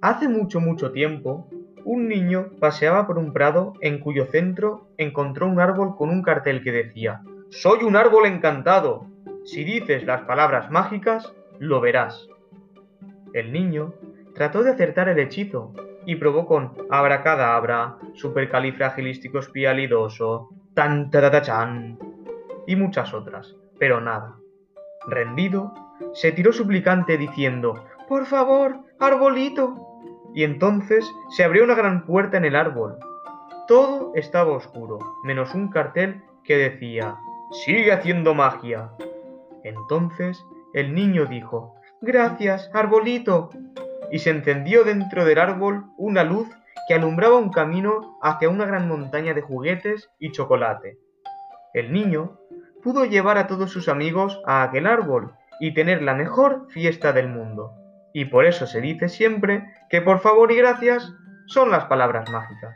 Hace mucho, mucho tiempo, un niño paseaba por un prado en cuyo centro encontró un árbol con un cartel que decía, Soy un árbol encantado. Si dices las palabras mágicas, lo verás. El niño trató de acertar el hechizo y probó con abracadabra, supercalifragilístico espialidoso, tan chan y muchas otras, pero nada. Rendido, se tiró suplicante diciendo, Por favor, arbolito, y entonces se abrió una gran puerta en el árbol. Todo estaba oscuro, menos un cartel que decía, Sigue haciendo magia. Entonces el niño dijo, Gracias, arbolito. Y se encendió dentro del árbol una luz que alumbraba un camino hacia una gran montaña de juguetes y chocolate. El niño pudo llevar a todos sus amigos a aquel árbol y tener la mejor fiesta del mundo. Y por eso se dice siempre que por favor y gracias son las palabras mágicas.